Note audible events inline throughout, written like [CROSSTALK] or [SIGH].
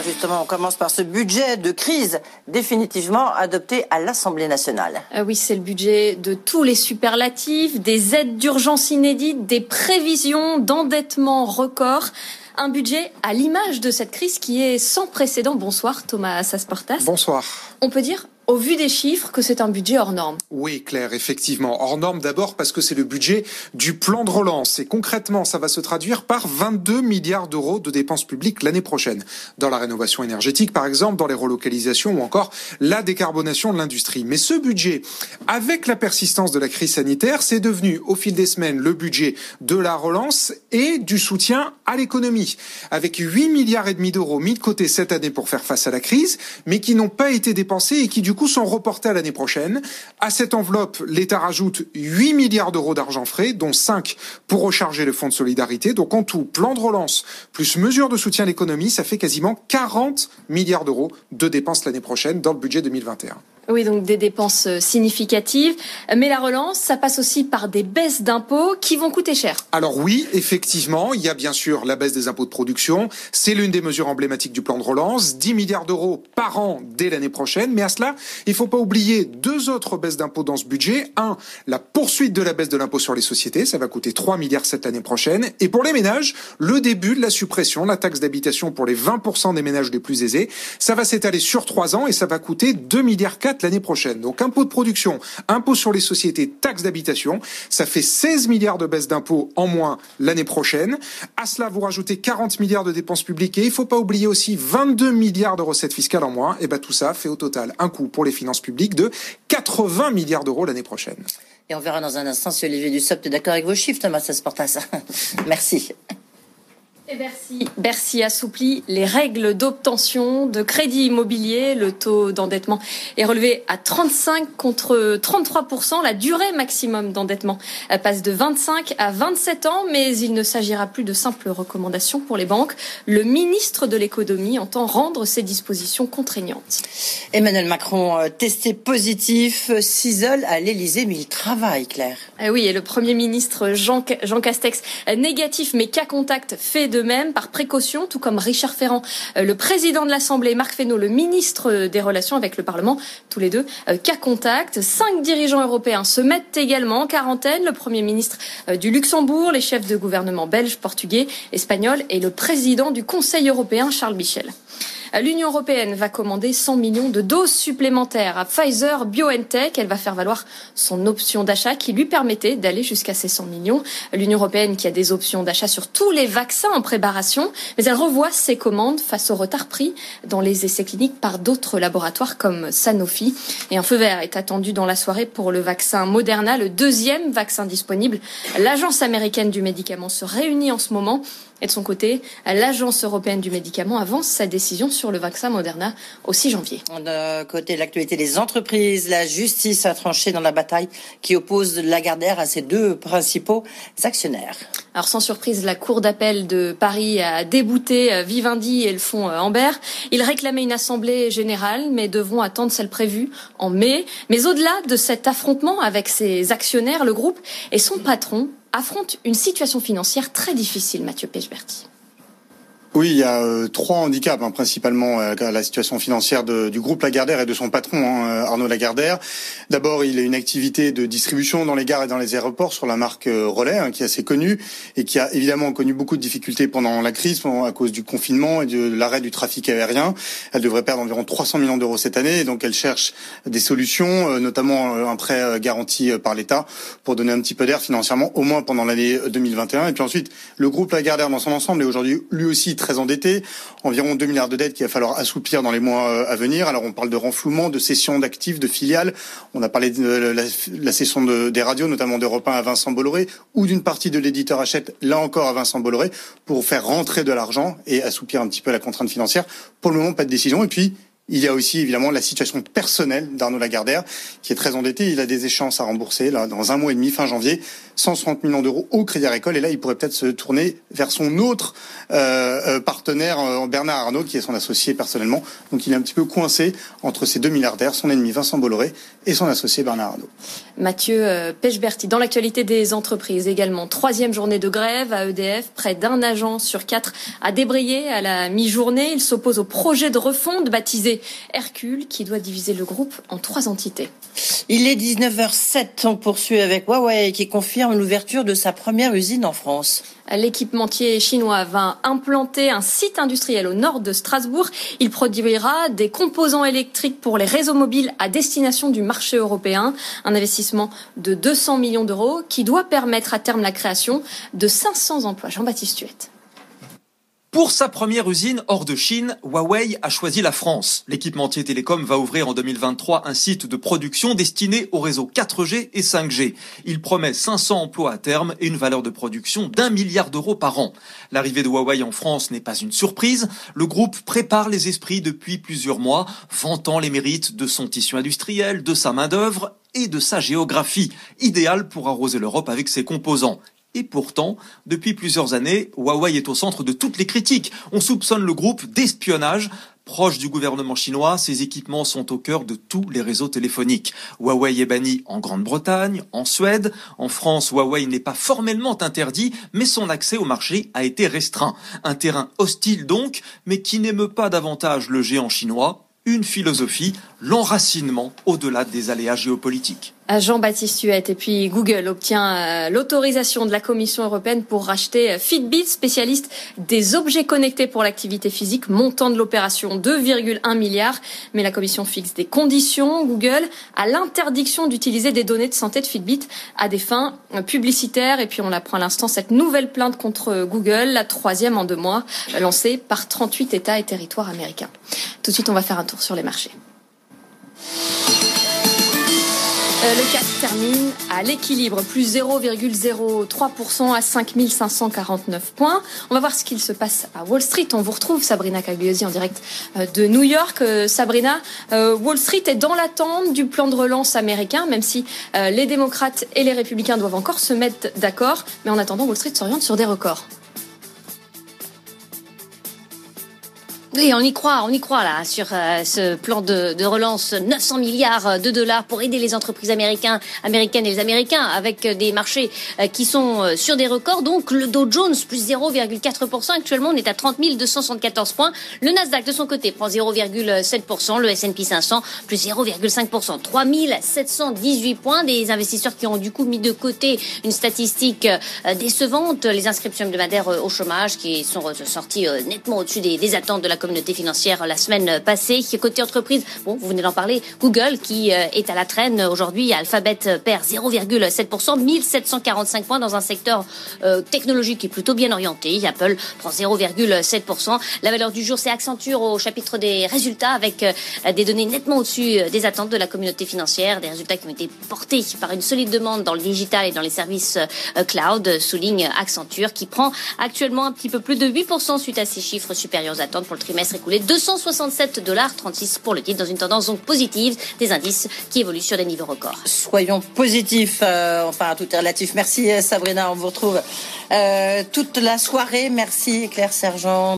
Justement, on commence par ce budget de crise définitivement adopté à l'Assemblée nationale. Euh, oui, c'est le budget de tous les superlatifs, des aides d'urgence inédites, des prévisions d'endettement record. Un budget à l'image de cette crise qui est sans précédent. Bonsoir Thomas Sasportas. Bonsoir. On peut dire au vu des chiffres que c'est un budget hors norme. Oui, Claire, effectivement. Hors norme d'abord parce que c'est le budget du plan de relance. Et concrètement, ça va se traduire par 22 milliards d'euros de dépenses publiques l'année prochaine. Dans la rénovation énergétique, par exemple, dans les relocalisations ou encore la décarbonation de l'industrie. Mais ce budget, avec la persistance de la crise sanitaire, c'est devenu au fil des semaines le budget de la relance et du soutien à l'économie. Avec 8 milliards et demi d'euros mis de côté cette année pour faire face à la crise, mais qui n'ont pas été dépensés et qui du coup sont reportés à l'année prochaine. À cette enveloppe, l'État rajoute 8 milliards d'euros d'argent frais, dont 5 pour recharger le fonds de solidarité. Donc en tout, plan de relance plus mesures de soutien à l'économie, ça fait quasiment 40 milliards d'euros de dépenses l'année prochaine dans le budget 2021. Oui, donc des dépenses euh, significatives. Mais la relance, ça passe aussi par des baisses d'impôts qui vont coûter cher. Alors oui, effectivement, il y a bien sûr la baisse des impôts de production. C'est l'une des mesures emblématiques du plan de relance. 10 milliards d'euros par an dès l'année prochaine. Mais à cela, il ne faut pas oublier deux autres baisses d'impôts dans ce budget. Un, la poursuite de la baisse de l'impôt sur les sociétés. Ça va coûter 3 milliards cette l'année prochaine. Et pour les ménages, le début de la suppression la taxe d'habitation pour les 20% des ménages les plus aisés. Ça va s'étaler sur trois ans et ça va coûter 2 milliards 4 l'année prochaine. Donc impôt de production, impôt sur les sociétés, taxe d'habitation, ça fait 16 milliards de baisse d'impôts en moins l'année prochaine. À cela, vous rajoutez 40 milliards de dépenses publiques et il ne faut pas oublier aussi 22 milliards de recettes fiscales en moins. Et ben tout ça fait au total un coût pour les finances publiques de 80 milliards d'euros l'année prochaine. Et on verra dans un instant si Olivier Dussopt est d'accord avec vos chiffres, Thomas Sasportas. [LAUGHS] Merci. Et Bercy, Bercy assouplit les règles d'obtention de crédit immobilier. Le taux d'endettement est relevé à 35 contre 33%. La durée maximum d'endettement passe de 25 à 27 ans, mais il ne s'agira plus de simples recommandations pour les banques. Le ministre de l'économie entend rendre ces dispositions contraignantes. Emmanuel Macron, euh, testé positif, euh, s'isole à l'Élysée, mais il travaille, Claire. Eh oui, et le Premier ministre Jean, Jean Castex, négatif mais cas contact, fait de par précaution, tout comme Richard Ferrand, euh, le président de l'Assemblée, Marc Fesneau, le ministre des Relations avec le Parlement, tous les deux cas contact. Cinq dirigeants européens se mettent également en quarantaine. Le Premier ministre du Luxembourg, les chefs de gouvernement belges, portugais, espagnols et le président du Conseil européen, Charles Michel. L'Union européenne va commander 100 millions de doses supplémentaires à Pfizer BioNTech. Elle va faire valoir son option d'achat qui lui permettait d'aller jusqu'à ces 100 millions. L'Union européenne qui a des options d'achat sur tous les vaccins en préparation, mais elle revoit ses commandes face au retard pris dans les essais cliniques par d'autres laboratoires comme Sanofi. Et un feu vert est attendu dans la soirée pour le vaccin Moderna, le deuxième vaccin disponible. L'agence américaine du médicament se réunit en ce moment et de son côté, l'Agence européenne du médicament avance sa décision sur le vaccin Moderna au 6 janvier. De côté de l'actualité des entreprises, la justice a tranché dans la bataille qui oppose Lagardère à ses deux principaux actionnaires. Alors sans surprise, la Cour d'appel de Paris a débouté euh, Vivendi et le fonds euh, Amber. Ils réclamaient une assemblée générale, mais devront attendre celle prévue en mai. Mais au-delà de cet affrontement avec ses actionnaires, le groupe et son patron affronte une situation financière très difficile, Mathieu Pechberti. Oui, il y a euh, trois handicaps, hein, principalement euh, la situation financière de, du groupe Lagardère et de son patron, hein, euh, Arnaud Lagardère. D'abord, il a une activité de distribution dans les gares et dans les aéroports sur la marque Relais, hein, qui est assez connue et qui a évidemment connu beaucoup de difficultés pendant la crise, à cause du confinement et de l'arrêt du trafic aérien. Elle devrait perdre environ 300 millions d'euros cette année, et donc elle cherche des solutions, notamment un prêt garanti par l'État, pour donner un petit peu d'air financièrement, au moins pendant l'année 2021. Et puis ensuite, le groupe Lagardère dans son ensemble est aujourd'hui lui aussi très endetté, environ 2 milliards de dettes qu'il va falloir assouplir dans les mois euh, à venir. Alors on parle de renflouement, de cession d'actifs, de filiales. On a parlé de la, la cession de, des radios, notamment d'Europe 1 à Vincent Bolloré, ou d'une partie de l'éditeur Hachette, là encore à Vincent Bolloré, pour faire rentrer de l'argent et assouplir un petit peu la contrainte financière. Pour le moment, pas de décision. Et puis, il y a aussi évidemment la situation personnelle d'Arnaud Lagardère, qui est très endetté. Il a des échéances à rembourser dans un mois et demi, fin janvier, 160 millions d'euros au Crédit Agricole. Et là, il pourrait peut-être se tourner vers son autre euh, euh partenaire, euh, Bernard Arnault, qui est son associé personnellement. Donc il est un petit peu coincé entre ces deux milliardaires, son ennemi Vincent Bolloré et son associé Bernard Arnault. Mathieu dans l'actualité des entreprises également, troisième journée de grève à EDF, près d'un agent sur quatre a débrayé à la mi-journée. Il s'oppose au projet de refonte baptisé Hercule qui doit diviser le groupe en trois entités. Il est 19h07, on poursuit avec Huawei qui confirme l'ouverture de sa première usine en France. L'équipementier chinois va implanter un site industriel au nord de Strasbourg. Il produira des composants électriques pour les réseaux mobiles à destination du marché européen. Un investissement de 200 millions d'euros qui doit permettre à terme la création de 500 emplois. Jean-Baptiste Huette. Pour sa première usine hors de Chine, Huawei a choisi la France. L'équipementier télécom va ouvrir en 2023 un site de production destiné au réseau 4G et 5G. Il promet 500 emplois à terme et une valeur de production d'un milliard d'euros par an. L'arrivée de Huawei en France n'est pas une surprise. Le groupe prépare les esprits depuis plusieurs mois, vantant les mérites de son tissu industriel, de sa main-d'œuvre et de sa géographie, idéale pour arroser l'Europe avec ses composants. Et pourtant, depuis plusieurs années, Huawei est au centre de toutes les critiques. On soupçonne le groupe d'espionnage. Proche du gouvernement chinois, ses équipements sont au cœur de tous les réseaux téléphoniques. Huawei est banni en Grande-Bretagne, en Suède. En France, Huawei n'est pas formellement interdit, mais son accès au marché a été restreint. Un terrain hostile donc, mais qui n'émeut pas davantage le géant chinois. Une philosophie, l'enracinement au-delà des aléas géopolitiques Jean-Baptiste Huette. Et puis Google obtient euh, l'autorisation de la Commission européenne pour racheter euh, Fitbit, spécialiste des objets connectés pour l'activité physique, montant de l'opération 2,1 milliards. Mais la Commission fixe des conditions, Google, à l'interdiction d'utiliser des données de santé de Fitbit à des fins euh, publicitaires. Et puis on apprend à l'instant cette nouvelle plainte contre Google, la troisième en deux mois, lancée par 38 États et territoires américains. Tout de suite, on va faire un tour sur les marchés. Euh, le CAC termine à l'équilibre, plus 0,03% à 5549 points. On va voir ce qu'il se passe à Wall Street. On vous retrouve Sabrina Cagliosi en direct euh, de New York. Euh, Sabrina, Wall Street est dans l'attente du plan de relance américain, même si les démocrates et les républicains doivent encore se mettre d'accord. Mais en attendant, Wall Street s'oriente sur des records. Oui, on y croit, on y croit là sur euh, ce plan de, de, relance, 900 milliards de dollars pour aider les entreprises américaines, américaines et les Américains avec des marchés euh, qui sont euh, sur des records. Donc le Dow Jones plus 0,4%, actuellement on est à 30 274 points. Le Nasdaq de son côté prend 0,7%, le S&P 500 plus 0,5%, 3 718 points. Des investisseurs qui ont du coup mis de côté une statistique décevante, les inscriptions hebdomadaires au chômage qui sont sorties nettement au-dessus des, des attentes de la communauté financière la semaine passée. Côté entreprise, bon, vous venez d'en parler, Google qui euh, est à la traîne aujourd'hui. Alphabet perd 0,7%, 1745 points dans un secteur euh, technologique qui est plutôt bien orienté. Apple prend 0,7%. La valeur du jour, c'est Accenture au chapitre des résultats avec euh, des données nettement au-dessus des attentes de la communauté financière, des résultats qui ont été portés par une solide demande dans le digital et dans les services cloud, souligne Accenture qui prend actuellement un petit peu plus de 8% suite à ces chiffres supérieurs aux attentes pour le trimestre trimestre écoulé. 267 dollars 36 pour le titre dans une tendance donc positive des indices qui évoluent sur des niveaux records. Soyons positifs, euh, enfin tout est relatif. Merci euh, Sabrina, on vous retrouve euh, toute la soirée. Merci Claire Sergent.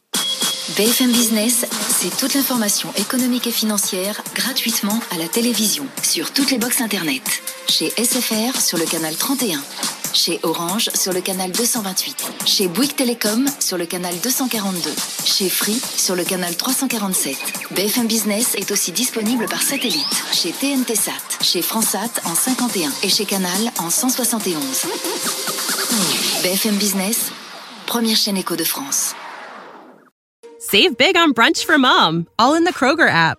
BFM Business, c'est toute l'information économique et financière gratuitement à la télévision sur toutes les boxes internet. Chez SFR sur le canal 31 chez Orange sur le canal 228, chez Bouygues Télécom sur le canal 242, chez Free sur le canal 347. BFM Business est aussi disponible par satellite chez TNT Sat, chez Fransat en 51 et chez Canal en 171. BFM Business, première chaîne éco de France. Save big on brunch for mom, all in the Kroger app.